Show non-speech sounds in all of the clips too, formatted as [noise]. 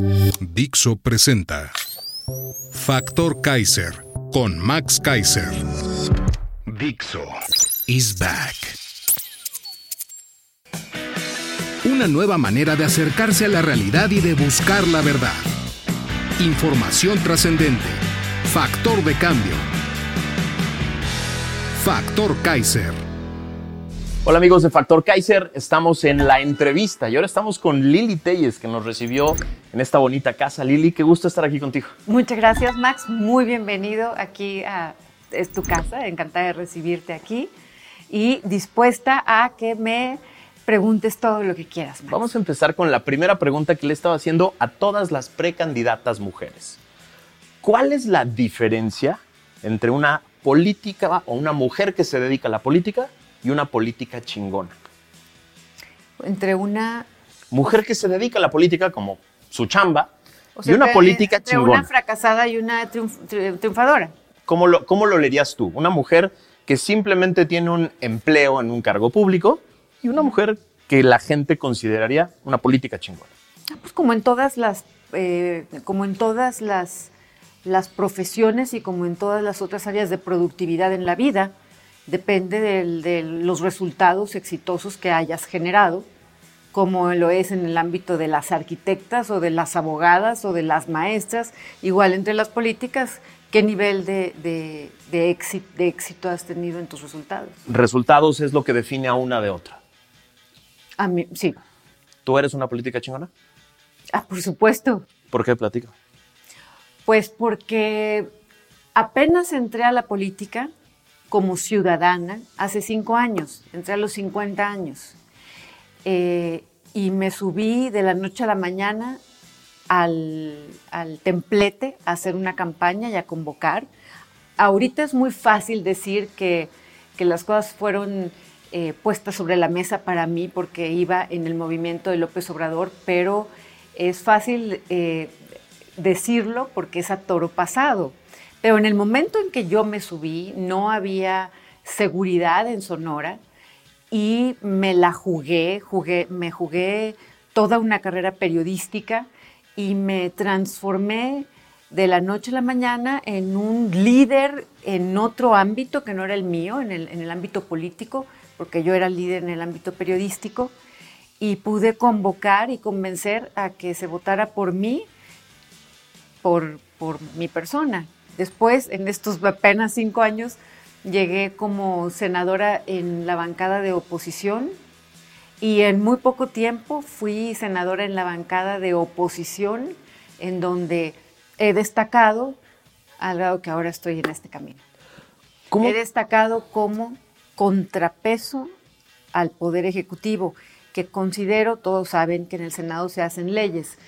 Dixo presenta Factor Kaiser con Max Kaiser. Dixo is back. Una nueva manera de acercarse a la realidad y de buscar la verdad. Información trascendente. Factor de cambio. Factor Kaiser. Hola amigos de Factor Kaiser, estamos en la entrevista y ahora estamos con Lili Telles que nos recibió en esta bonita casa. Lili, qué gusto estar aquí contigo. Muchas gracias Max, muy bienvenido aquí a es tu casa, encantada de recibirte aquí y dispuesta a que me preguntes todo lo que quieras. Max. Vamos a empezar con la primera pregunta que le estaba haciendo a todas las precandidatas mujeres. ¿Cuál es la diferencia entre una política o una mujer que se dedica a la política y una política chingona? Entre una... Mujer que se dedica a la política como su chamba o sea, y una entre- política entre chingona. una fracasada y una triunf- tri- triunfadora. ¿Cómo lo, ¿Cómo lo leerías tú? Una mujer que simplemente tiene un empleo en un cargo público y una mujer que la gente consideraría una política chingona. Ah, Pues como en todas las, eh, como en todas las, las profesiones y como en todas las otras áreas de productividad en la vida, depende del- de los resultados exitosos que hayas generado, como lo es en el ámbito de las arquitectas o de las abogadas o de las maestras, igual entre las políticas, qué nivel de, de, de éxito, de éxito has tenido en tus resultados. Resultados es lo que define a una de otra. A mí, sí, ¿Tú eres una política chingona? ah, por supuesto. ¿Por qué platica? Pues porque apenas entré a la política como ciudadana hace cinco años, entré a los 50 años, Eh, y me subí de la noche a la mañana al, al templete a hacer una campaña y a convocar. Ahorita es muy fácil decir que, que las cosas fueron eh, puestas sobre la mesa para mí porque iba en el movimiento de López Obrador, pero es fácil eh, decirlo porque es a toro pasado. Pero en el momento en que yo me subí, no había seguridad en Sonora y me la jugué, jugué, me jugué toda una carrera periodística y me transformé de la noche a la mañana en un líder en otro ámbito que no era el mío, en el, en el ámbito político, porque yo era líder en el ámbito periodístico, y pude convocar y convencer a que se votara por mí, por, por mi persona. Después, en estos apenas cinco años, llegué como senadora en la bancada de oposición y en muy poco tiempo fui senadora en la bancada de oposición, en donde he destacado al grado que ahora estoy en este camino. ¿Cómo? He destacado como contrapeso al Poder Ejecutivo, que considero, todos saben que en el Senado se hacen leyes,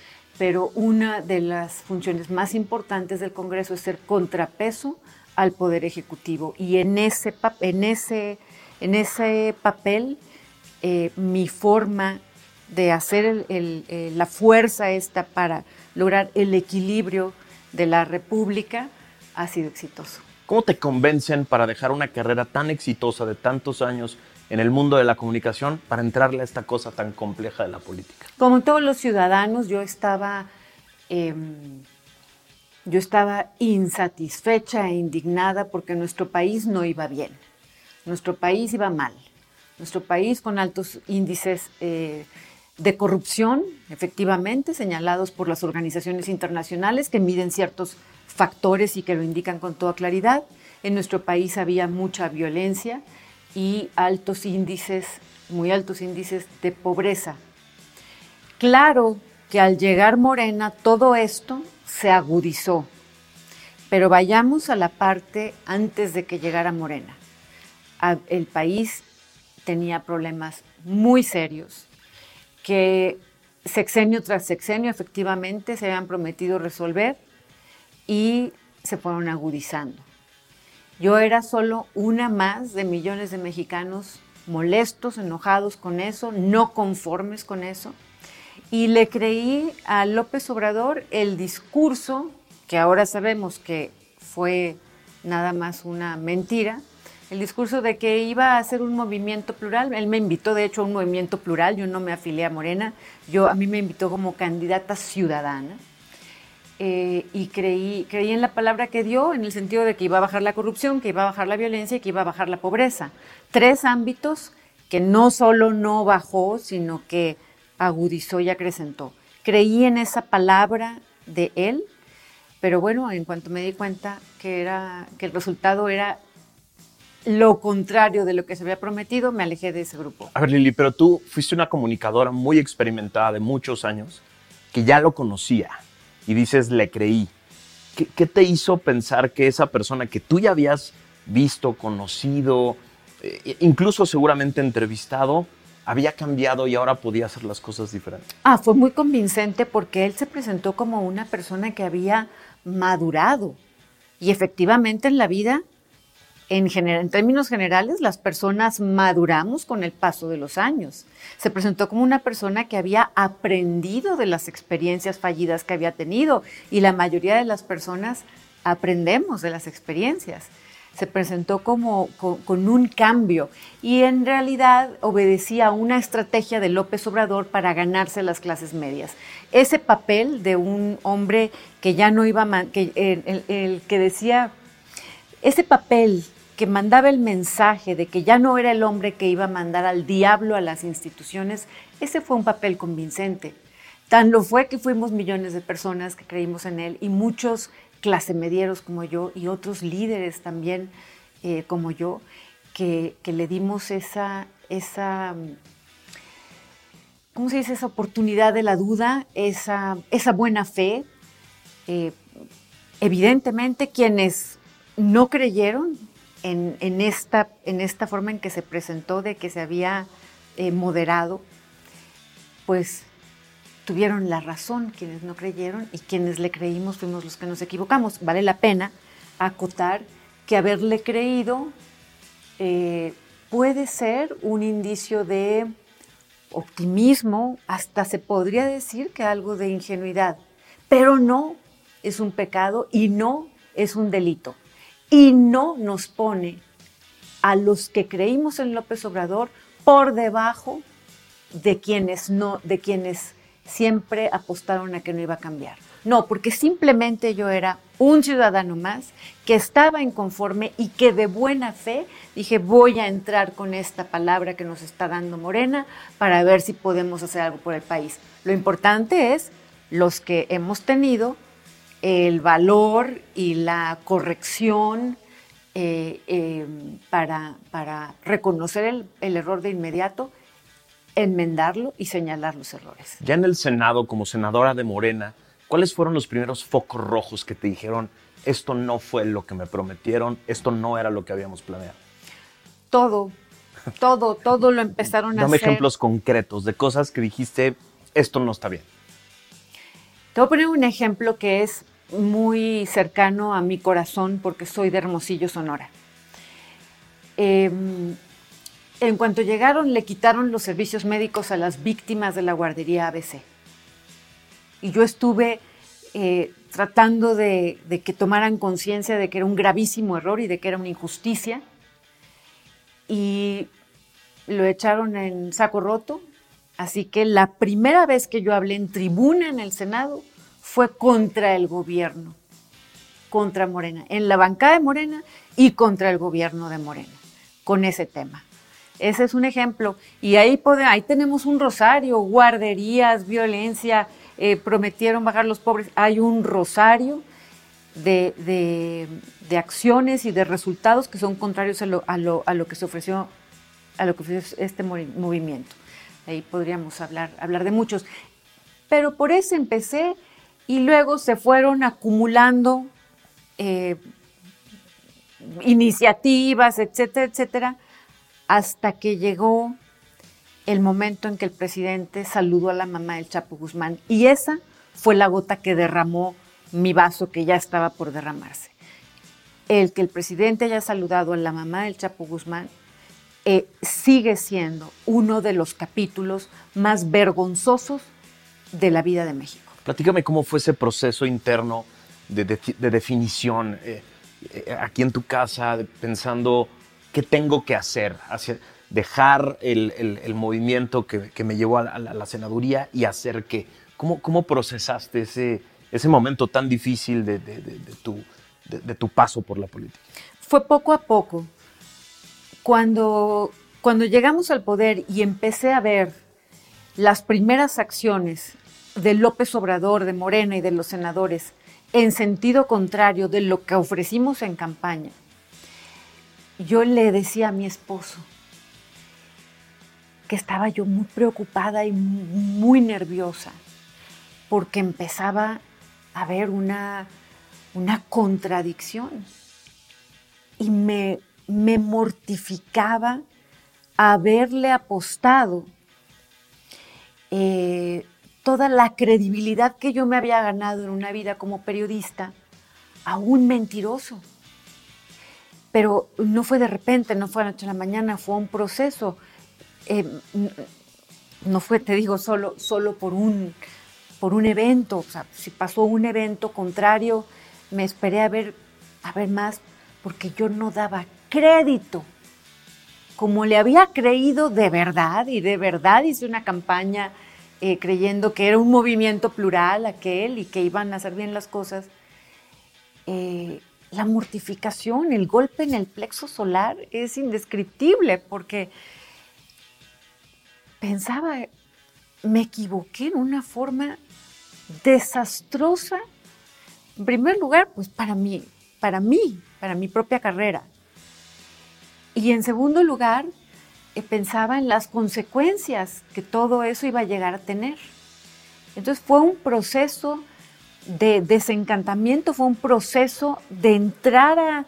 pero una de las funciones más importantes del Congreso es ser contrapeso al Poder Ejecutivo. Y en ese, en ese, en ese papel, eh, mi forma de hacer eh, la fuerza esta para lograr el equilibrio de la República ha sido exitoso. ¿Cómo te convencen para dejar una carrera tan exitosa de tantos años en el mundo de la comunicación para entrarle a esta cosa tan compleja de la política? Como todos los ciudadanos, yo estaba, em, yo estaba insatisfecha e indignada porque nuestro país no iba bien. Nuestro país iba mal. Nuestro país con altos índices eh, de corrupción, efectivamente, señalados por las organizaciones internacionales que miden ciertos factores y que lo indican con toda claridad. En nuestro país había mucha violencia y altos índices, muy altos índices de pobreza. Claro que al llegar Morena todo esto se agudizó, pero vayamos a la parte antes de que llegara Morena. El país tenía problemas muy serios que sexenio tras sexenio efectivamente se habían prometido resolver y se fueron agudizando. Yo era solo una más de millones de mexicanos molestos, enojados con eso, no conformes con eso. Y le creí a López Obrador el discurso, que ahora sabemos que fue nada más una mentira, el discurso de que iba a hacer un movimiento plural. Él me invitó, de hecho, a un movimiento plural. Yo no me afilié a Morena. Yo, a mí me invitó como candidata ciudadana. Eh, y creí, creí en la palabra que dio en el sentido de que iba a bajar la corrupción, que iba a bajar la violencia y que iba a bajar la pobreza. Tres ámbitos que no solo no bajó, sino que agudizó y acrecentó. Creí en esa palabra de él, pero bueno, en cuanto me di cuenta que, era, que el resultado era lo contrario de lo que se había prometido, me alejé de ese grupo. A ver, Lili, pero tú fuiste una comunicadora muy experimentada de muchos años, que ya lo conocía, y dices, le creí. ¿Qué, te hizo pensar que esa persona que tú ya habías visto, conocido, eh, incluso seguramente entrevistado, había cambiado y ahora podía hacer las cosas diferentes? Ah, fue muy convincente porque él se presentó como una persona que había madurado. Y efectivamente en la vida en, términos generales, las personas maduramos con el paso de los años. Se presentó como una persona que había aprendido de las experiencias fallidas que había tenido y la mayoría de las personas aprendemos de las experiencias. Se presentó como con, un cambio y en realidad obedecía a una estrategia de López Obrador para ganarse las clases medias. Ese papel de un hombre que ya no iba, que, el que decía ese papel que mandaba el mensaje de que ya no era el hombre que iba a mandar al diablo a las instituciones, ese fue un papel convincente. Tan lo fue que fuimos millones de personas que creímos en él y muchos clase medieros como yo y otros líderes también eh, como yo, que, le dimos esa, esa, ¿cómo se dice? Esa oportunidad de la duda, esa, esa buena fe. Eh, evidentemente quienes no creyeron en, esta, en esta forma en que se presentó de que se había eh, moderado, pues tuvieron la razón quienes no creyeron y quienes le creímos fuimos los que nos equivocamos. Vale la pena acotar que haberle creído eh, puede ser un indicio de optimismo, hasta se podría decir que algo de ingenuidad, pero no es un pecado y no es un delito y no nos pone a los que creímos en López Obrador por debajo de quienes no, de quienes siempre apostaron a que no iba a cambiar. No, porque simplemente yo era un ciudadano más que estaba inconforme y que de buena fe dije voy a entrar con esta palabra que nos está dando Morena para ver si podemos hacer algo por el país. Lo importante es los que hemos tenido el valor y la corrección eh, eh, para, para, reconocer el, el, error de inmediato, enmendarlo y señalar los errores. Ya en el Senado, como senadora de Morena, ¿cuáles fueron los primeros focos rojos que te dijeron, esto no fue lo que me prometieron, esto no era lo que habíamos planeado? Todo, todo, todo lo empezaron a hacer. Dame ejemplos concretos de cosas que dijiste, esto no está bien. Te voy a poner un ejemplo que es muy cercano a mi corazón porque soy de Hermosillo, Sonora. Em, en cuanto llegaron, le quitaron los servicios médicos a las víctimas de la guardería ABC. Y yo estuve eh, tratando de, de, que tomaran conciencia de que era un gravísimo error y de que era una injusticia. Y lo echaron en saco roto. Así que la primera vez que yo hablé en tribuna en el Senado fue contra el gobierno, contra Morena, en la bancada de Morena y contra el gobierno de Morena, con ese tema. Ese es un ejemplo. Y ahí, ahí tenemos un rosario, guarderías, violencia, eh, prometieron bajar los pobres. Hay un rosario de, acciones y de resultados que son contrarios a lo, a lo, que se ofreció, a lo que ofreció este movimiento. Ahí podríamos hablar, hablar de muchos. Pero por eso empecé y luego se fueron acumulando eh, iniciativas, etcétera, etcétera, hasta que llegó el momento en que el presidente saludó a la mamá del Chapo Guzmán. Y esa fue la gota que derramó mi vaso que ya estaba por derramarse. El que el presidente haya saludado a la mamá del Chapo Guzmán eh, sigue siendo uno de los capítulos más vergonzosos de la vida de México. Platícame cómo fue ese proceso interno de, definición eh, eh, aquí en tu casa, pensando qué tengo que hacer, dejar el, movimiento que, me llevó a la, senaduría y hacer qué. ¿Cómo, procesaste ese, momento tan difícil de, tu, paso por la política? Fue poco a poco. Cuando llegamos al poder y empecé a ver las primeras acciones de López Obrador, de Morena y de los senadores en sentido contrario de lo que ofrecimos en campaña, yo le decía a mi esposo que estaba yo muy preocupada y muy nerviosa porque empezaba a haber una, una contradicción y me, me mortificaba haberle apostado eh, toda la credibilidad que yo me había ganado en una vida como periodista a un mentiroso. Pero no fue de repente, no fue a la noche a la mañana, fue un proceso. Eh, no fue, te digo, solo, solo por, un, por un evento. O sea, si pasó un evento contrario, me esperé a ver, a ver más, porque yo no daba crédito. Como le había creído de verdad, y de verdad hice una campaña eh, creyendo que era un movimiento plural aquel y que iban a hacer bien las cosas, eh, la mortificación, el golpe en el plexo solar es indescriptible porque pensaba, me equivoqué en una forma desastrosa. En primer lugar, pues para mí, para mí, para mi propia carrera. Y en segundo lugar, pensaba en las consecuencias que todo eso iba a llegar a tener. Entonces fue un proceso de desencantamiento, fue un proceso de entrar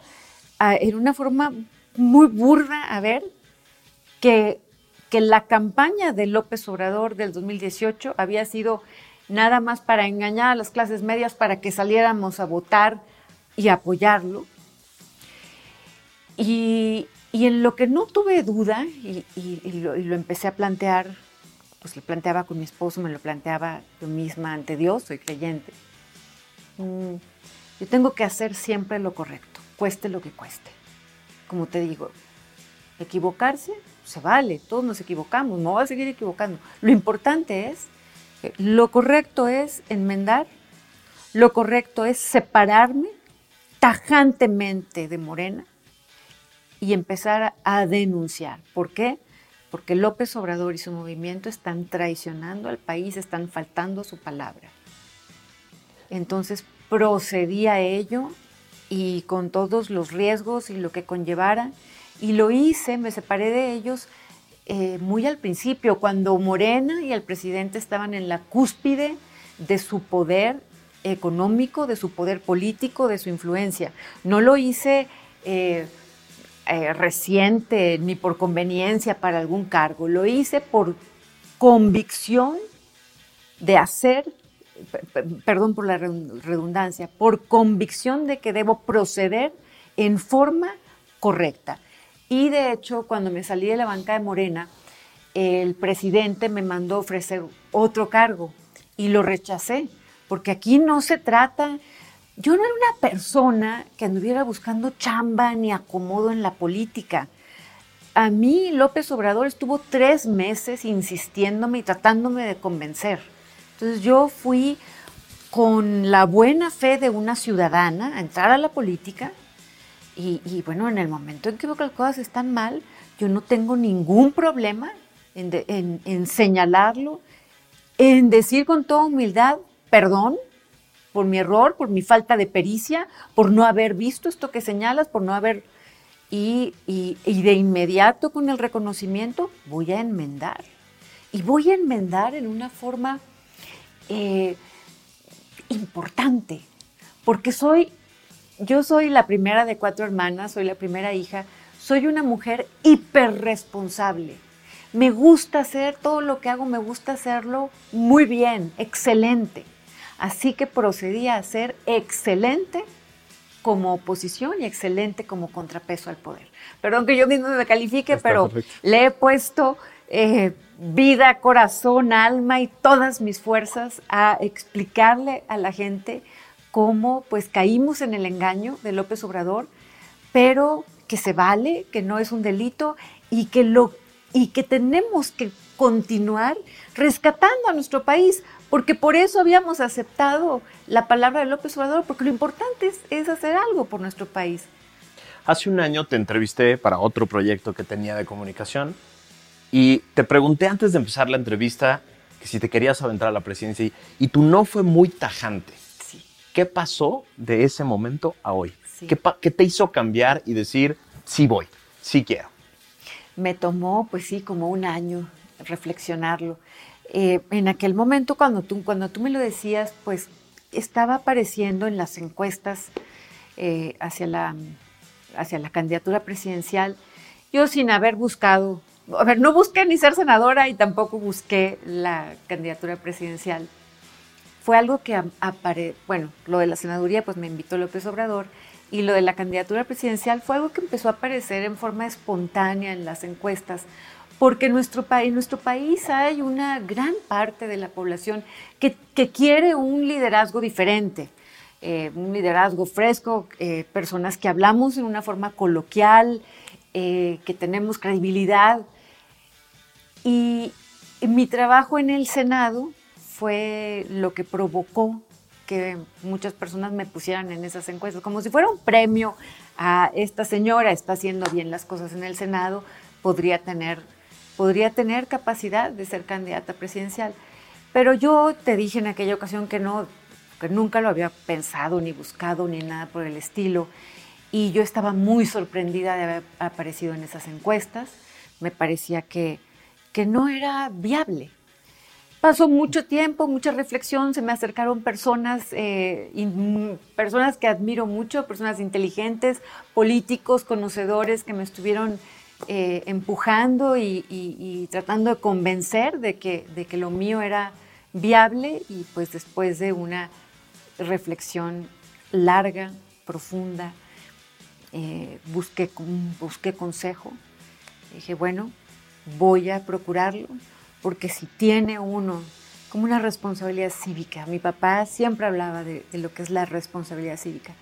a, en una forma muy burda a ver que, que la campaña de López Obrador del 2018 había sido nada más para engañar a las clases medias para que saliéramos a votar y apoyarlo. Y, y en lo que no tuve duda, y, lo, empecé a plantear, pues lo planteaba con mi esposo, me lo planteaba yo misma ante Dios, soy creyente. Mm, yo tengo que hacer siempre lo correcto, cueste lo que cueste. Como te digo, equivocarse se vale, todos nos equivocamos, no voy a seguir equivocando. Lo importante es, lo correcto es enmendar, lo correcto es separarme tajantemente de Morena y empezar a denunciar. ¿Por qué? Porque López Obrador y su movimiento están traicionando al país, están faltando su palabra. Entonces procedí a ello y con todos los riesgos y lo que conllevara, y lo hice, me separé de ellos eh, muy al principio, cuando Morena y el presidente estaban en la cúspide de su poder económico, de su poder político, de su influencia. No lo hice... Eh, eh, reciente ni por conveniencia para algún cargo, lo hice por convicción de hacer, perdón por la redundancia, por convicción de que debo proceder en forma correcta. Y de hecho, cuando me salí de la banca de Morena, el presidente me mandó ofrecer otro cargo y lo rechacé, porque aquí no se trata yo no era una persona que anduviera buscando chamba ni acomodo en la política. A mí López Obrador estuvo tres meses insistiéndome y tratándome de convencer. Entonces yo fui con la buena fe de una ciudadana a entrar a la política y, bueno, en el momento en que veo que las cosas están mal, yo no tengo ningún problema en, en señalarlo, en decir con toda humildad, perdón, por mi error, por mi falta de pericia, por no haber visto esto que señalas, por no haber... Y, de inmediato con el reconocimiento voy a enmendar. Y voy a enmendar en una forma eh, importante, porque soy, yo soy la primera de cuatro hermanas, soy la primera hija, soy una mujer hiperresponsable. me gusta hacer todo lo que hago, me gusta hacerlo muy bien, excelente. Así que procedí a ser excelente como oposición y excelente como contrapeso al poder. Perdón que yo mismo me califique, pero le he puesto eh, vida, corazón, alma y todas mis fuerzas a explicarle a la gente cómo pues caímos en el engaño de López Obrador, pero que se vale, que no es un delito y que lo y que tenemos que continuar rescatando a nuestro país, porque por eso habíamos aceptado la palabra de López Obrador, porque lo importante es, hacer algo por nuestro país. Hace un año te entrevisté para otro proyecto que tenía de comunicación y te pregunté antes de empezar la entrevista que si te querías aventar a la presidencia y, y tu no fue muy tajante. Sí. ¿Qué pasó de ese momento a hoy? ¿Qué, ¿Qué te hizo cambiar y decir, sí voy, sí quiero? me tomó, pues sí, como un año reflexionarlo. Eh, en aquel momento, cuando tú, cuando tú me lo decías, pues estaba apareciendo en las encuestas eh, hacia, la, hacia la candidatura presidencial, yo sin haber buscado, a ver, no busqué ni ser senadora y tampoco busqué la candidatura presidencial. Fue algo que apareció, bueno, lo de la senaduría, pues me invitó López Obrador, y lo de la candidatura presidencial fue algo que empezó a aparecer en forma espontánea en las encuestas, porque en nuestro, en nuestro país hay una gran parte de la población que, quiere un liderazgo diferente, eh, un liderazgo fresco, eh, personas que hablamos en una forma coloquial, eh, que tenemos credibilidad. Y mi trabajo en el Senado fue lo que provocó que muchas personas me pusieran en esas encuestas, como si fuera un premio a esta señora, está haciendo bien las cosas en el Senado, podría tener, podría tener capacidad de ser candidata presidencial. Pero yo te dije en aquella ocasión que no, que nunca lo había pensado, ni buscado, ni nada por el estilo. Y yo estaba muy sorprendida de haber aparecido en esas encuestas. Me parecía que, que no era viable. Pasó mucho tiempo, mucha reflexión, se me acercaron personas, eh, personas que admiro mucho, personas inteligentes, políticos, conocedores que me estuvieron eh, empujando y, tratando de convencer de que, de que lo mío era viable y pues después de una reflexión larga, profunda, eh, busqué, busqué consejo. Dije, bueno, voy a procurarlo porque si tiene uno como una responsabilidad cívica, mi papá siempre hablaba de, lo que es la responsabilidad cívica.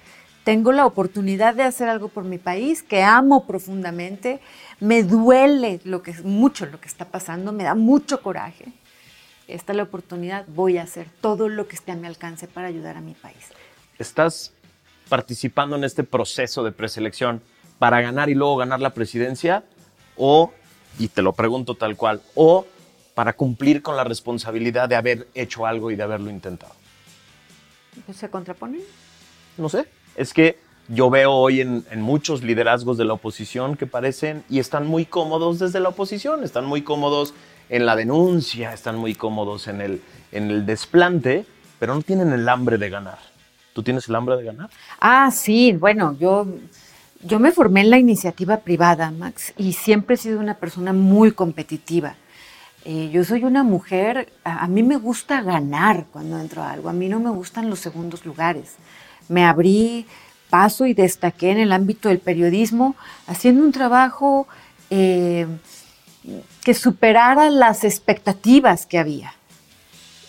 Tengo la oportunidad de hacer algo por mi país que amo profundamente, me duele lo que, mucho lo que está pasando, me da mucho coraje. Esta es la oportunidad, voy a hacer todo lo que esté a mi alcance para ayudar a mi país. ¿Estás participando en este proceso de preselección para ganar y luego ganar la presidencia? O, y te lo pregunto tal cual, o para cumplir con la responsabilidad de haber hecho algo y de haberlo intentado. ¿Se contrapone? No sé. Es que yo veo hoy en, muchos liderazgos de la oposición que parecen y están muy cómodos desde la oposición, están muy cómodos en la denuncia, están muy cómodos en el, en el desplante, pero no tienen el hambre de ganar. ¿Tú tienes el hambre de ganar? Ah, sí, bueno, yo, yo me formé en la iniciativa privada, Max, y siempre he sido una persona muy competitiva. Eh, yo soy una mujer, a, mí me gusta ganar cuando entro a algo, a mí no me gustan los segundos lugares. Me abrí paso y destaqué en el ámbito del periodismo haciendo un trabajo eh, que superara las expectativas que había.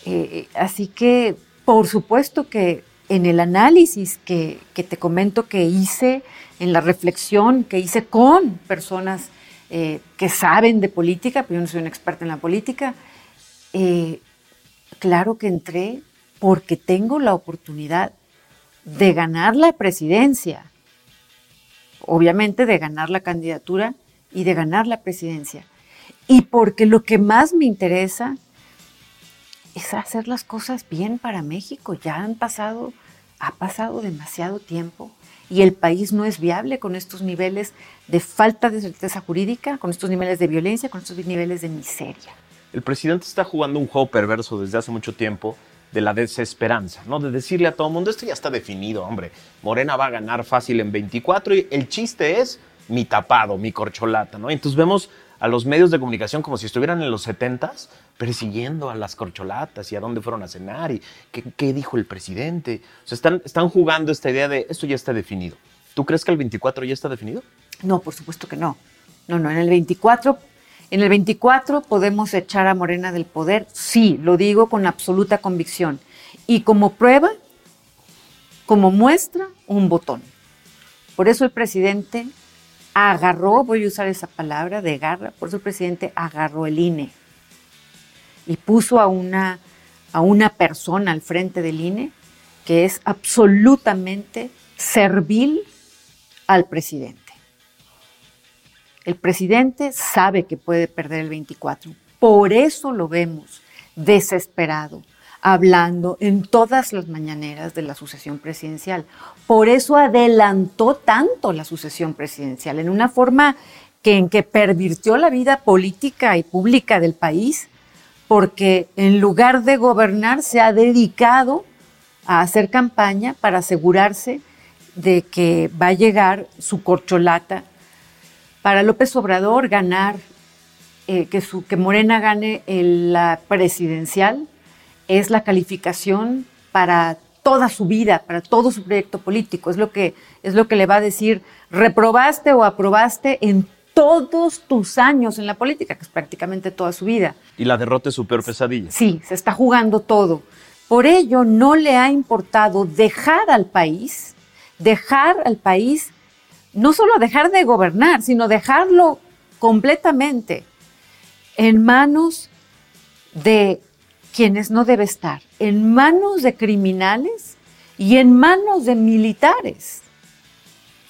Eh, así que, por supuesto que en el análisis que, que, te comento que hice, en la reflexión que hice con personas eh, que saben de política, pero yo no soy una experta en la política. Eh, claro que entré porque tengo la oportunidad de ganar la presidencia, obviamente de ganar la candidatura y de ganar la presidencia. Y porque lo que más me interesa es hacer las cosas bien para México. Ya han pasado, ha pasado demasiado tiempo y el país no es viable con estos niveles de falta de certeza jurídica, con estos niveles de violencia, con estos niveles de miseria. El presidente está jugando un juego perverso desde hace mucho tiempo de la desesperanza, ¿no? De decirle a todo el mundo, esto ya está definido, hombre, Morena va a ganar fácil en 24 y el chiste es mi tapado, mi corcholata, ¿no? Entonces vemos a los medios de comunicación como si estuvieran en los 70 persiguiendo a las corcholatas y a dónde fueron a cenar y qué, qué dijo el presidente. O sea, están, están jugando esta idea de esto ya está definido. ¿Tú crees que el 24 ya está definido? No, por supuesto que no. No, no, en el 24, en el 24 podemos echar a Morena del poder, sí, lo digo con absoluta convicción. Y como prueba, como muestra, un botón. Por eso el presidente agarró, voy a usar esa palabra de garra, por eso el presidente agarró el INE y puso a una, a una persona al frente del INE que es absolutamente servil al presidente. El presidente sabe que puede perder el 24, por eso lo vemos desesperado, hablando en todas las mañaneras de la sucesión presidencial. Por eso adelantó tanto la sucesión presidencial, en una forma que en que pervirtió la vida política y pública del país, porque en lugar de gobernar se ha dedicado a hacer campaña para asegurarse de que va a llegar su corcholata. Para López Obrador ganar, eh, que, su, que Morena gane la presidencial, es la calificación para toda su vida, para todo su proyecto político. Es lo que, es lo que le va a decir, reprobaste o aprobaste en todos tus años en la política, que es prácticamente toda su vida. Y la derrota es su peor pesadilla. Sí, se está jugando todo. Por ello, no le ha importado dejar al país, dejar al país, no solo dejar de gobernar, sino dejarlo completamente en manos de quienes no debe estar, en manos de criminales y en manos de militares.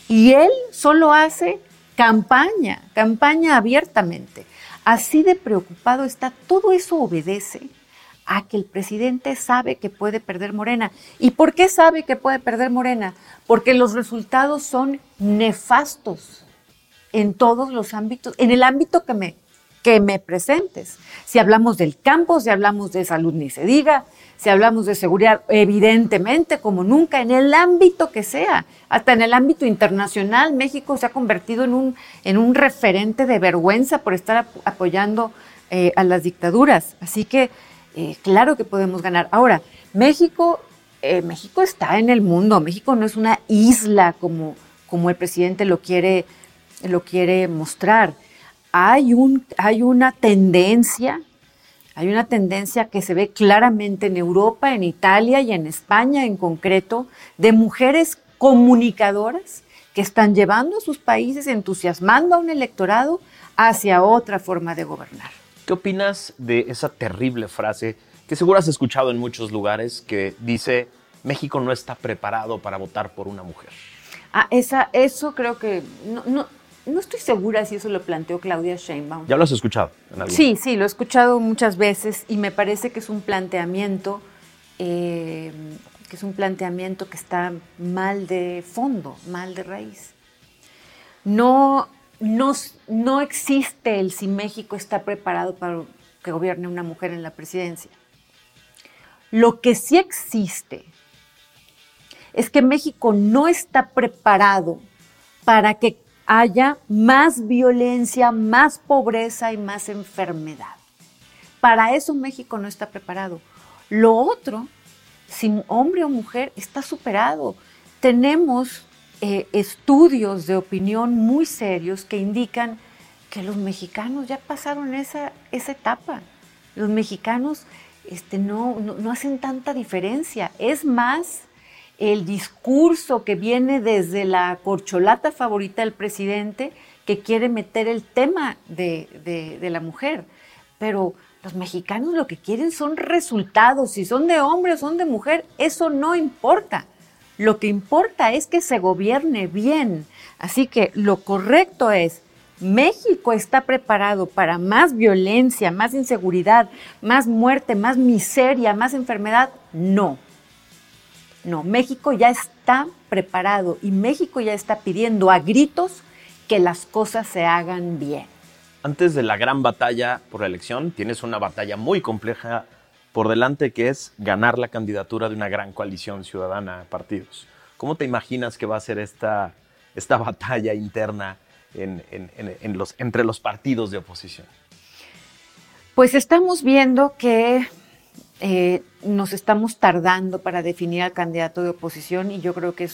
Y él solo hace campaña, campaña abiertamente. Así de preocupado está, todo eso obedece a que el presidente sabe que puede perder Morena. ¿Y por qué sabe que puede perder Morena? Porque los resultados son nefastos en todos los ámbitos, en el ámbito que me que me presentes. Si hablamos del campo, si hablamos de salud, ni se diga, si hablamos de seguridad, evidentemente, como nunca, en el ámbito que sea, hasta en el ámbito internacional, México se ha convertido en un, en un referente de vergüenza por estar apoyando eh, a las dictaduras. Así que, eh, claro que podemos ganar. Ahora, México, eh, México está en el mundo, México no es una isla como, como el presidente lo quiere, lo quiere mostrar hay, un, hay una tendencia, hay una tendencia que se ve claramente en Europa, en Italia y en España en concreto, de mujeres comunicadoras que están llevando a sus países, entusiasmando a un electorado hacia otra forma de gobernar. ¿Qué opinas de esa terrible frase que seguro has escuchado en muchos lugares que dice México no está preparado para votar por una mujer? Ah, esa, eso creo que no, no estoy segura si eso lo planteó Claudia Sheinbaum. ¿Ya lo has escuchado? sí, sí, lo he escuchado muchas veces y me parece que es un planteamiento eh, que es un planteamiento que está mal de fondo, mal de raíz. No, no, no existe el si México está preparado para que gobierne una mujer en la presidencia. Lo que sí existe es que México no está preparado para que haya más violencia, más pobreza y más enfermedad. Para eso México no está preparado. Lo otro, si hombre o mujer, está superado. Tenemos eh, estudios de opinión muy serios que indican que los mexicanos ya pasaron esa, esa etapa. Los mexicanos este, no, no hacen tanta diferencia. Es más, el discurso que viene desde la corcholata favorita del presidente que quiere meter el tema de, la mujer. Pero los mexicanos lo que quieren son resultados, si son de hombre o son de mujer, eso no importa. Lo que importa es que se gobierne bien. Así que lo correcto es, México está preparado para más violencia, más inseguridad, más muerte, más miseria, más enfermedad. No. No, México ya está preparado y México ya está pidiendo a gritos que las cosas se hagan bien. Antes de la gran batalla por la elección, tienes una batalla muy compleja por delante que es ganar la candidatura de una gran coalición ciudadana de partidos. ¿Cómo te imaginas que va a ser esta, esta [laughs] batalla interna entre los partidos de oposición? Pues estamos viendo que eh, nos estamos tardando para definir al candidato de oposición y yo creo que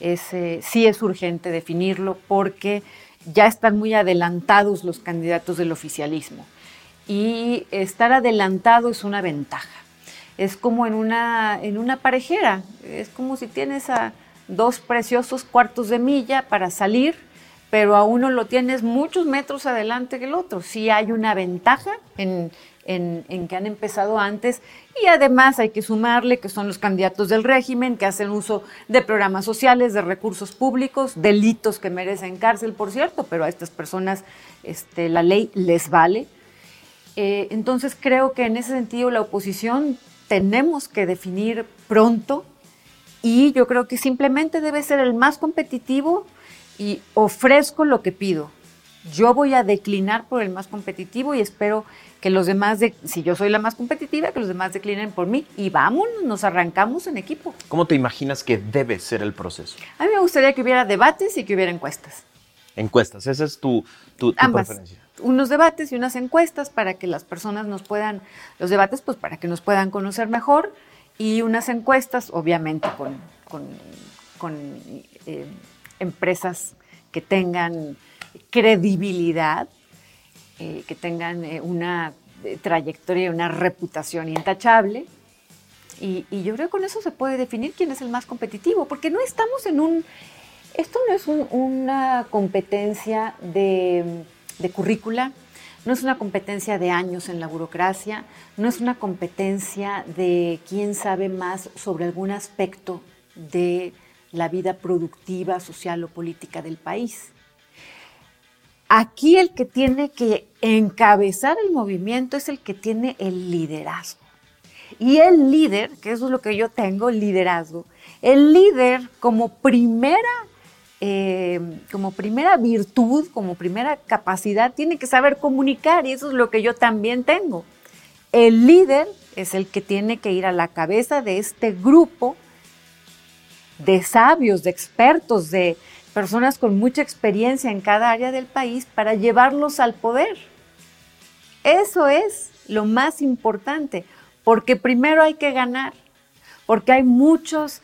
eh, sí es urgente definirlo porque ya están muy adelantados los candidatos del oficialismo y estar adelantado es una ventaja. Es como en una, en una parejera, es como si tienes a dos preciosos cuartos de milla para salir, pero a uno lo tienes muchos metros adelante que el otro. Sí hay una ventaja en, en, que han empezado antes y además hay que sumarle que son los candidatos del régimen que hacen uso de programas sociales, de recursos públicos, delitos que merecen cárcel, por cierto, pero a estas personas este, la ley les vale. Eh, entonces creo que en ese sentido la oposición tenemos que definir pronto y yo creo que simplemente debe ser el más competitivo y ofrezco lo que pido. Yo voy a declinar por el más competitivo y espero que los demás, de, si yo soy la más competitiva, que los demás declinen por mí y vamos, nos arrancamos en equipo. ¿Cómo te imaginas que debe ser el proceso? A mí me gustaría que hubiera debates y que hubiera encuestas. Encuestas, esa es tu, tu, preferencia. Unos debates y unas encuestas para que las personas nos puedan, los debates pues para que nos puedan conocer mejor y unas encuestas obviamente con, con, eh, empresas que tengan credibilidad eh, que tengan eh, una trayectoria, una reputación intachable. Y, yo creo que con eso se puede definir quién es el más competitivo, porque no estamos en un... Esto no es una competencia de, de currícula, no es una competencia de años en la burocracia, no es una competencia de quién sabe más sobre algún aspecto de la vida productiva, social o política del país. Aquí el que tiene que encabezar el movimiento es el que tiene el liderazgo. Y el líder, que eso es lo que yo tengo, liderazgo, el líder como primera, eh, como primera virtud, como primera capacidad, tiene que saber comunicar y eso es lo que yo también tengo. El líder es el que tiene que ir a la cabeza de este grupo de sabios, de expertos, de, personas con mucha experiencia en cada área del país para llevarlos al poder. Eso es lo más importante, porque primero hay que ganar, porque hay muchos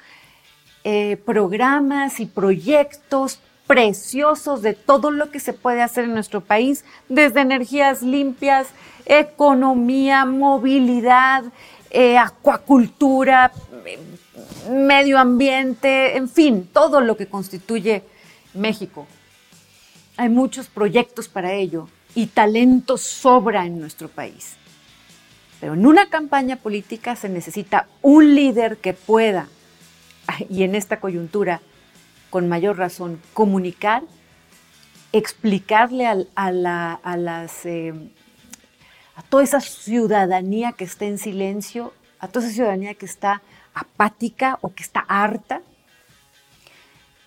eh, programas y proyectos preciosos de todo lo que se puede hacer en nuestro país, desde energías limpias, economía, movilidad, eh, acuacultura, eh, medio ambiente, en fin, todo lo que constituye México. Hay muchos proyectos para ello y talento sobra en nuestro país. Pero en una campaña política se necesita un líder que pueda, [laughs] y en esta coyuntura, con mayor razón, comunicar, explicarle a, las, eh, a toda esa ciudadanía que está en silencio, a toda esa ciudadanía que está apática o que está harta,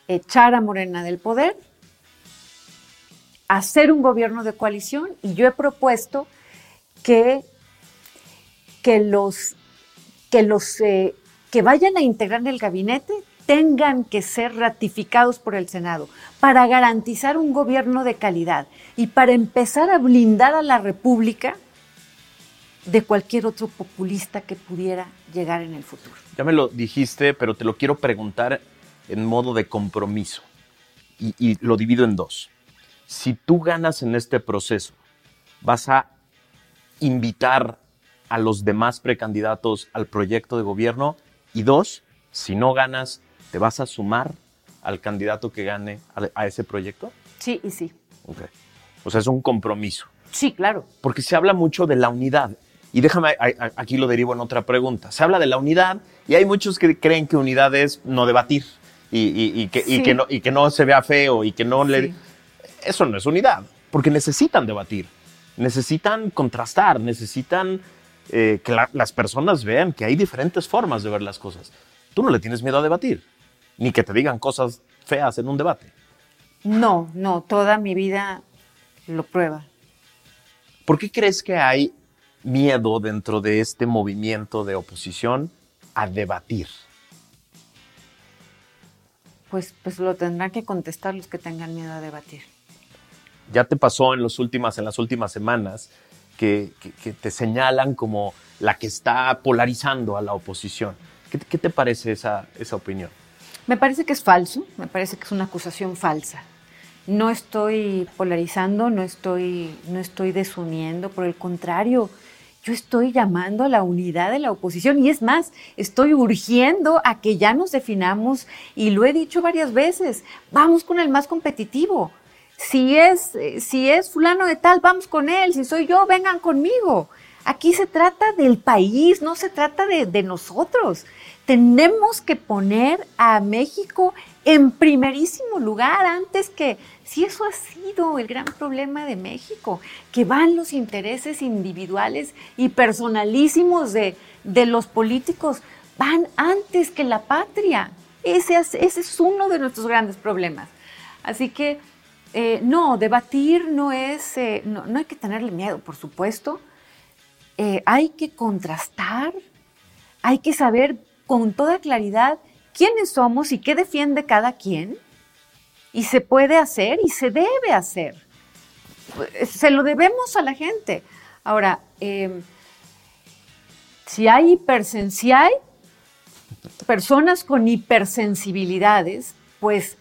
echar a Morena del poder, hacer un gobierno de coalición y yo he propuesto que, que los, que, los eh, que vayan a integrar el gabinete tengan que ser ratificados por el Senado para garantizar un gobierno de calidad y para empezar a blindar a la República de cualquier otro populista que pudiera llegar en el futuro. Ya me lo dijiste, pero te lo quiero preguntar en modo de compromiso y, lo divido en dos. Si tú ganas en este proceso, vas a invitar a los demás precandidatos al proyecto de gobierno y dos, si no ganas, ¿te vas a sumar al candidato que gane a, ese proyecto? Sí y sí. Ok. O sea, es un compromiso. Sí, claro. Porque se habla mucho de la unidad. Y déjame, aquí lo derivo en otra pregunta. Se habla de la unidad y hay muchos que creen que unidad es no debatir y, que, no, y que no se vea feo y que no le... Eso no es unidad, porque necesitan debatir, necesitan contrastar, necesitan eh, que las personas vean que hay diferentes formas de ver las cosas. Tú no le tienes miedo a debatir, ni que te digan cosas feas en un debate. No, no, toda mi vida lo prueba. ¿Por qué crees que hay miedo dentro de este movimiento de oposición a debatir? pues, pues lo tendrán que contestar los que tengan miedo a debatir. ya te pasó en, los últimas, en las últimas semanas que, te señalan como la que está polarizando a la oposición. ¿Qué, te parece esa, esa opinión? Me parece que es falso, me parece que es una acusación falsa. No estoy polarizando, no estoy, no estoy desuniendo, por el contrario, yo estoy llamando a la unidad de la oposición y es más, estoy urgiendo a que ya nos definamos y lo he dicho varias veces, vamos con el más competitivo. Si es, si es fulano de tal, vamos con él, si soy yo, vengan conmigo. Aquí se trata del país, no se trata de, de nosotros. Tenemos que poner a México en primerísimo lugar antes que, si eso ha sido el gran problema de México, que van los intereses individuales y personalísimos de, los políticos, van antes que la patria. Ese, es uno de nuestros grandes problemas. Así que, eh, no, debatir no es, eh, no, hay que tenerle miedo, por supuesto. Eh, hay que contrastar, hay que saber con toda claridad quiénes somos y qué defiende cada quien. Y se puede hacer y se debe hacer. Se lo debemos a la gente. Ahora, em, si hay hipersensibilidad, personas con hipersensibilidades, pues...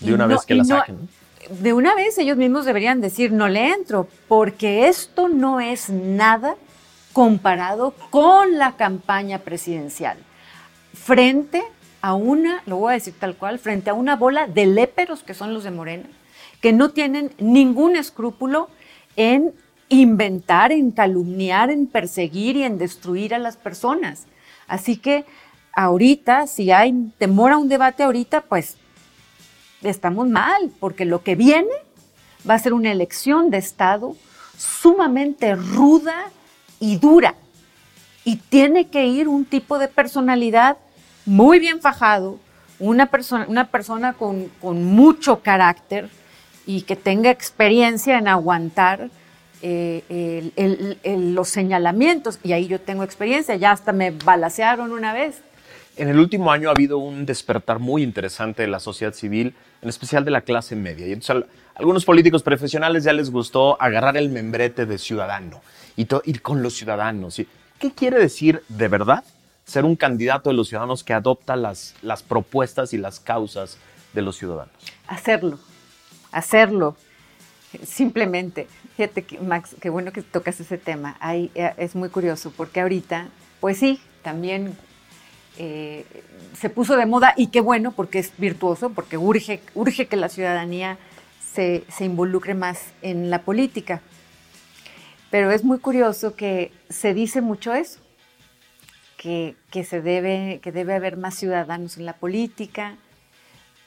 De una vez que la saquen. De una vez ellos mismos deberían decir, no le entro, porque esto no es nada comparado con la campaña presidencial. Frente a una, lo voy a decir tal cual, frente a una bola de léperos que son los de Morena, que no tienen ningún escrúpulo en inventar, en calumniar, en perseguir y en destruir a las personas. Así que ahorita, si hay temor a un debate ahorita, pues estamos mal, porque lo que viene va a ser una elección de Estado sumamente ruda y dura. Y tiene que ir un tipo de personalidad muy bien fajado, una persona, una persona con, mucho carácter y que tenga experiencia en aguantar eh, los señalamientos. Y ahí yo tengo experiencia, ya hasta me balacearon una vez. En el último año ha habido un despertar muy interesante de la sociedad civil, en especial de la clase media. Y entonces, algunos políticos profesionales ya les gustó agarrar el membrete de ciudadano y ir con los ciudadanos. ¿Qué quiere decir de verdad ser un candidato de los ciudadanos que adopta las, propuestas y las causas de los ciudadanos? Hacerlo, hacerlo, simplemente. Fíjate, Max, qué bueno que tocas ese tema. Ahí, eh, es muy curioso porque ahorita, pues sí, también eh, se puso de moda y qué bueno porque es virtuoso, porque urge, urge que la ciudadanía se, se involucre más en la política. Pero es muy curioso que se dice mucho eso que, se debe, que debe haber más ciudadanos en la política,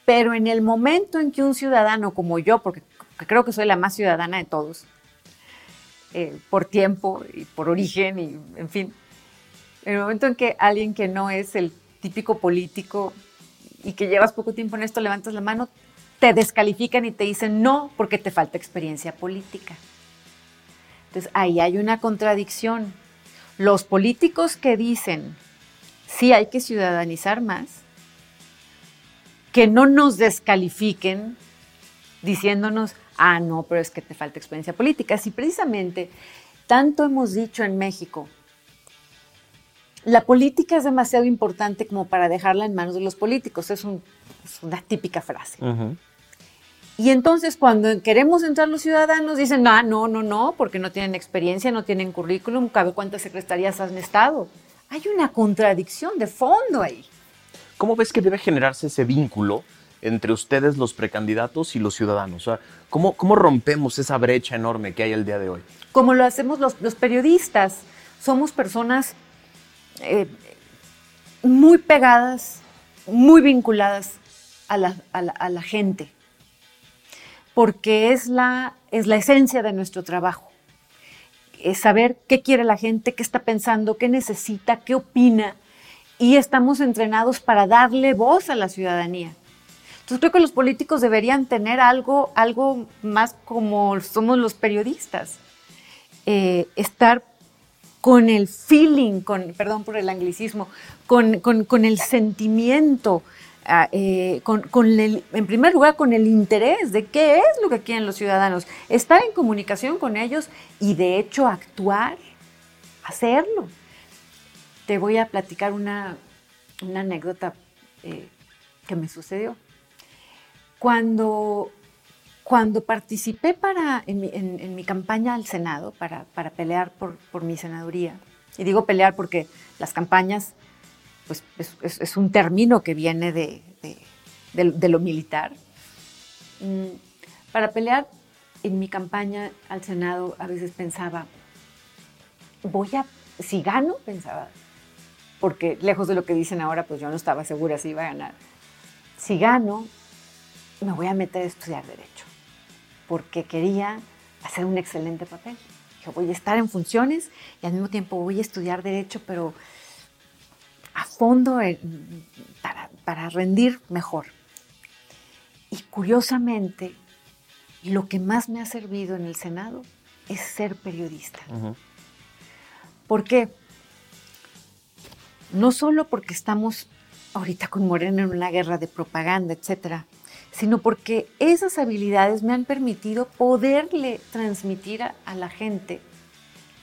pero en el momento en que un ciudadano como yo, porque creo que soy la más ciudadana de todos, eh, por tiempo y por origen y en fin, el momento en que alguien que no es el típico político y que llevas poco tiempo en esto, levantas la mano, te descalifican y te dicen no porque te falta experiencia política. Entonces ahí hay una contradicción los políticos que dicen, sí hay que ciudadanizar más, que no nos descalifiquen diciéndonos, ah, no, pero es que te falta experiencia política. Si precisamente tanto hemos dicho en México, la política es demasiado importante como para dejarla en manos de los políticos, es, una típica frase. Y entonces cuando queremos entrar los ciudadanos dicen, no, no, no, no, porque no tienen experiencia, no tienen currículum, cabe cuántas secretarías han estado. Hay una contradicción de fondo ahí. ¿Cómo ves que debe generarse ese vínculo entre ustedes, los precandidatos, y los ciudadanos? ¿cómo, ¿cómo, rompemos esa brecha enorme que hay el día de hoy? Como lo hacemos los, periodistas. Somos personas eh, muy pegadas, muy vinculadas a la gente porque es la, es la esencia de nuestro trabajo. Es saber qué quiere la gente, qué está pensando, qué necesita, qué opina. Y estamos entrenados para darle voz a la ciudadanía. Entonces creo que los políticos deberían tener algo, algo más como somos los periodistas. Eh, estar con el feeling, con, perdón por el anglicismo, con, con, con el sentimiento, eh, con, en primer lugar, con el interés de qué es lo que quieren los ciudadanos, estar en comunicación con ellos y de hecho actuar, hacerlo. Te voy a platicar una, anécdota eh, que me sucedió. Cuando, cuando participé para, en, mi, campaña al Senado para, pelear por, mi senaduría, y digo pelear porque las campañas pues, es, un término que viene de, lo militar. Mm, para pelear en mi campaña al Senado a veces pensaba, voy a, si gano, pensaba, porque lejos de lo que dicen ahora, pues yo no estaba segura si iba a ganar. Si gano, me voy a meter a estudiar derecho, porque quería hacer un excelente papel. Yo voy a estar en funciones y al mismo tiempo voy a estudiar derecho, pero a fondo para, rendir mejor. Y curiosamente, lo que más me ha servido en el Senado es ser periodista. ¿Por qué? No solo porque estamos ahorita con Morena en una guerra de propaganda, etcétera, sino porque esas habilidades me han permitido poderle transmitir a la gente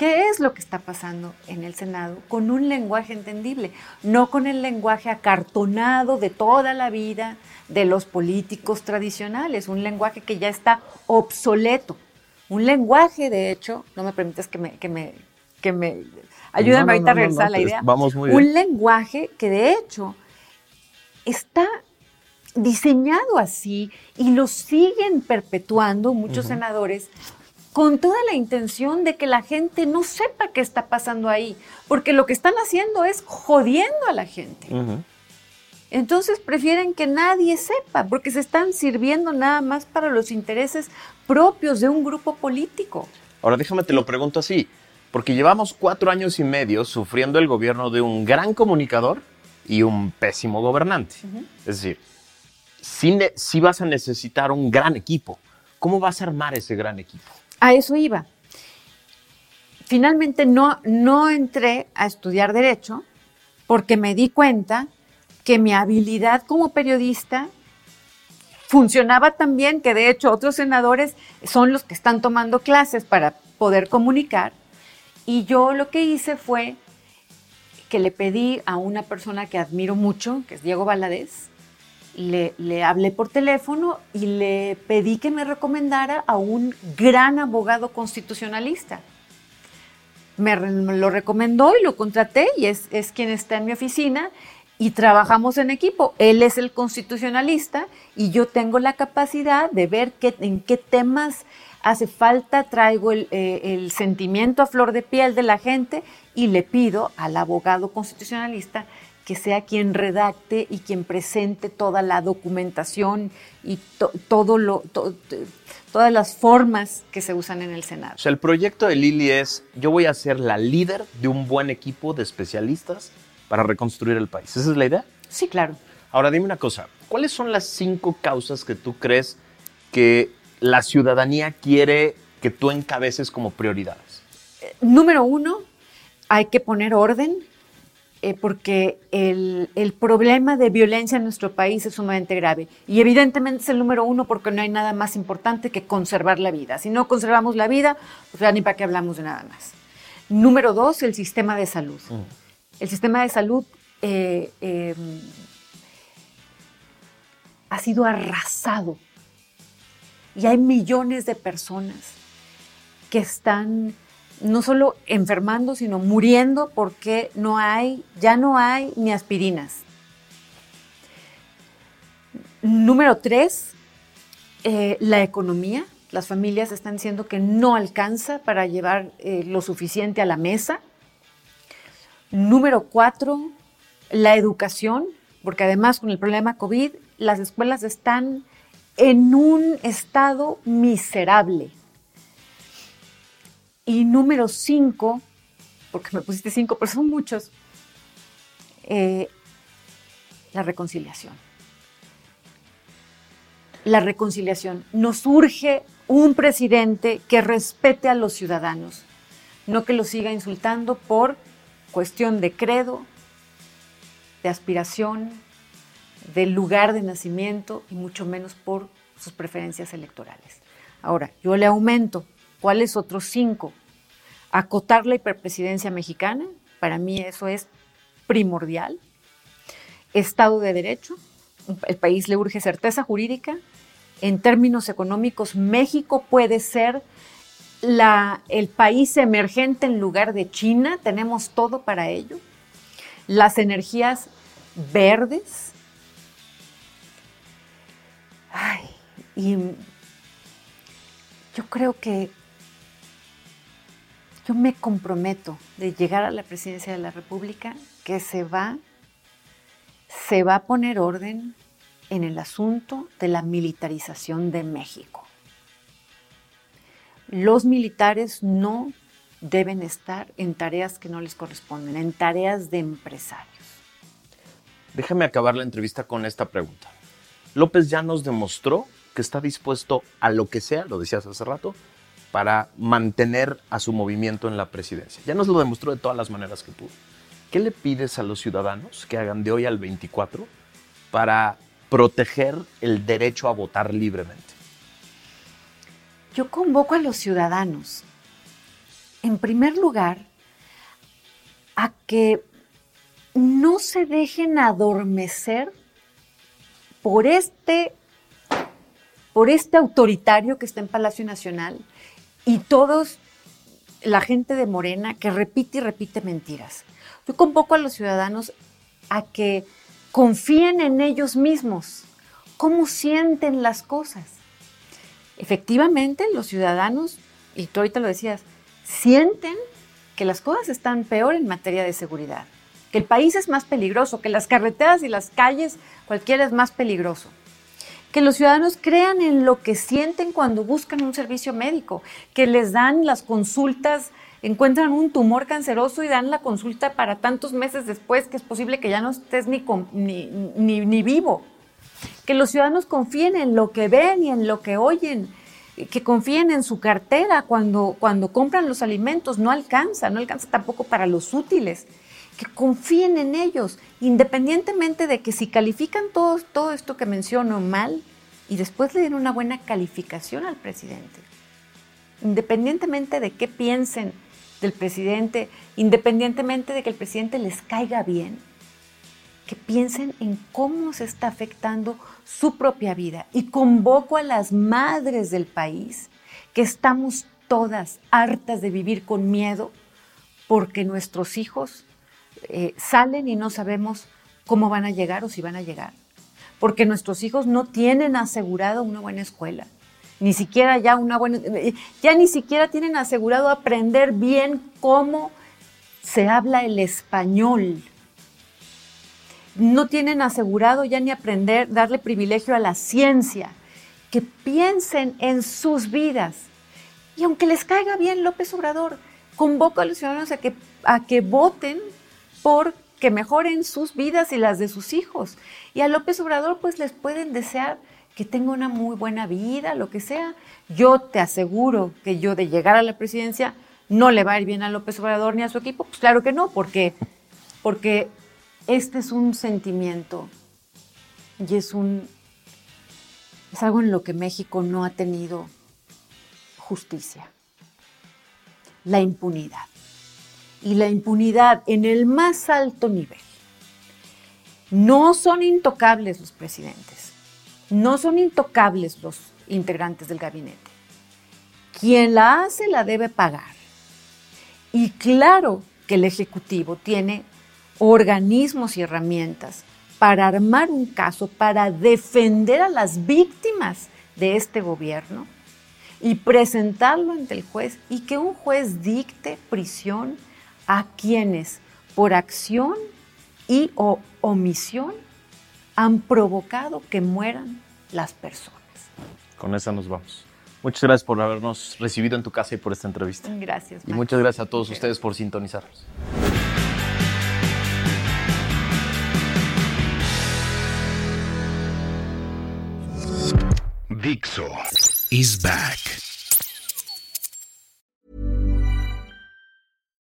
¿Qué es lo que está pasando en el Senado? Con un lenguaje entendible, no con el lenguaje acartonado de toda la vida de los políticos tradicionales, un lenguaje que ya está obsoleto. Un lenguaje, de hecho, no me permites que me, que me, que me ayúdame ahorita a regresar la idea. Vamos muy bien. Un lenguaje que de hecho está diseñado así y lo siguen perpetuando muchos senadores con toda la intención de que la gente no sepa qué está pasando ahí, porque lo que están haciendo es jodiendo a la gente. Entonces prefieren que nadie sepa, porque se están sirviendo nada más para los intereses propios de un grupo político. Ahora déjame te lo pregunto así, porque llevamos cuatro años y medio sufriendo el gobierno de un gran comunicador y un pésimo gobernante. Es decir, si vas a necesitar un gran equipo, ¿cómo vas a armar ese gran equipo? A eso iba. Finalmente no, no entré a estudiar derecho porque me di cuenta que mi habilidad como periodista funcionaba tan bien que de hecho otros senadores son los que están tomando clases para poder comunicar. Y yo lo que hice fue que le pedí a una persona que admiro mucho, que es Diego Valadez, le, hablé por teléfono y le pedí que me recomendara a un gran abogado constitucionalista. Me, lo recomendó y lo contraté y es, quien está en mi oficina y trabajamos en equipo. Él es el constitucionalista y yo tengo la capacidad de ver qué, en qué temas hace falta, traigo el, eh, el, sentimiento a flor de piel de la gente y le pido al abogado constitucionalista que sea quien redacte y quien presente toda la documentación y todo lo, todas las formas que se usan en el Senado. O sea, el proyecto de Lili es, yo voy a ser la líder de un buen equipo de especialistas para reconstruir el país. ¿Esa es la idea? Sí, claro. Ahora dime una cosa, ¿cuáles son las cinco causas que tú crees que la ciudadanía quiere que tú encabeces como prioridades? Eh, número uno, hay que poner orden eh, porque el, problema de violencia en nuestro país es sumamente grave. Y evidentemente es el número uno porque no hay nada más importante que conservar la vida. Si no conservamos la vida, pues ya ni para qué hablamos de nada más. Número dos, el sistema de salud. Mm. El sistema de salud eh, em, ha sido arrasado. Y hay millones de personas que están no solo enfermando, sino muriendo porque no hay, ya no hay ni aspirinas. Número tres, eh, la economía. Las familias están diciendo que no alcanza para llevar eh, lo suficiente a la mesa. Número cuatro, la educación, porque además con el problema COVID, las escuelas están en un estado miserable. Y número cinco, porque me pusiste cinco, pero son muchos, eh, la reconciliación. La reconciliación. Nos urge un presidente que respete a los ciudadanos, no que los siga insultando por cuestión de credo, de aspiración, del lugar de nacimiento y mucho menos por sus preferencias electorales. Ahora, yo le aumento, ¿cuáles otros cinco? Acotar la hiperpresidencia mexicana, para mí eso es primordial. Estado de Derecho, el país le urge certeza jurídica. En términos económicos, México puede ser el país emergente en lugar de China, tenemos todo para ello. Las energías verdes. Ay, y yo creo que yo me comprometo de llegar a la presidencia de la República que se va, se va a poner orden en el asunto de la militarización de México. Los militares no deben estar en tareas que no les corresponden, en tareas de empresarios. Déjame acabar la entrevista con esta pregunta. López ya nos demostró que está dispuesto a lo que sea, lo decías hace rato, para mantener a su movimiento en la presidencia. Ya nos lo demostró de todas las maneras que pudo. ¿Qué le pides a los ciudadanos que hagan de hoy al 24 para proteger el derecho a votar libremente? Yo convoco a los ciudadanos, en primer lugar, a que no se dejen adormecer por este, por este autoritario que está en Palacio Nacional y todos, la gente de Morena, que repite y repite mentiras. Yo convoco a los ciudadanos a que confíen en ellos mismos, cómo sienten las cosas. Efectivamente, los ciudadanos, y tú ahorita lo decías, sienten que las cosas están peor en materia de seguridad, que el país es más peligroso, que las carreteras y las calles, cualquiera es más peligroso que los ciudadanos crean en lo que sienten cuando buscan un servicio médico, que les dan las consultas, encuentran un tumor canceroso y dan la consulta para tantos meses después que es posible que ya no estés ni, ni, ni, vivo. Que los ciudadanos confíen en lo que ven y en lo que oyen, que confíen en su cartera cuando, cuando compran los alimentos, no alcanza, no alcanza tampoco para los útiles que confíen en ellos, independientemente de que si califican todo, todo esto que menciono mal y después le den una buena calificación al presidente. Independientemente de qué piensen del presidente, independientemente de que el presidente les caiga bien, que piensen en cómo se está afectando su propia vida. Y convoco a las madres del país, que estamos todas hartas de vivir con miedo, porque nuestros hijos eh, salen y no sabemos cómo van a llegar o si van a llegar. Porque nuestros hijos no tienen asegurado una buena escuela. Ni siquiera ya una buena, eh, ya ni siquiera tienen asegurado aprender bien cómo se habla el español. No tienen asegurado ya ni aprender, darle privilegio a la ciencia. Que piensen en sus vidas. Y aunque les caiga bien López Obrador, convoco a los ciudadanos a que, a que voten por que mejoren sus vidas y las de sus hijos. Y a López Obrador pues les pueden desear que tenga una muy buena vida, lo que sea. Yo te aseguro que yo de llegar a la presidencia no le va a ir bien a López Obrador ni a su equipo. Pues claro que no, porque, porque este es un sentimiento y es un es algo en lo que México no ha tenido justicia. La impunidad y la impunidad en el más alto nivel. No son intocables los presidentes, no son intocables los integrantes del gabinete. Quien la hace la debe pagar. Y claro que el Ejecutivo tiene organismos y herramientas para armar un caso, para defender a las víctimas de este gobierno y presentarlo ante el juez y que un juez dicte prisión a quienes por acción y o omisión han provocado que mueran las personas. Con esa nos vamos. Muchas gracias por habernos recibido en tu casa y por esta entrevista. Gracias. Y muchas gracias a todos ustedes por sintonizarnos. Dixo is back.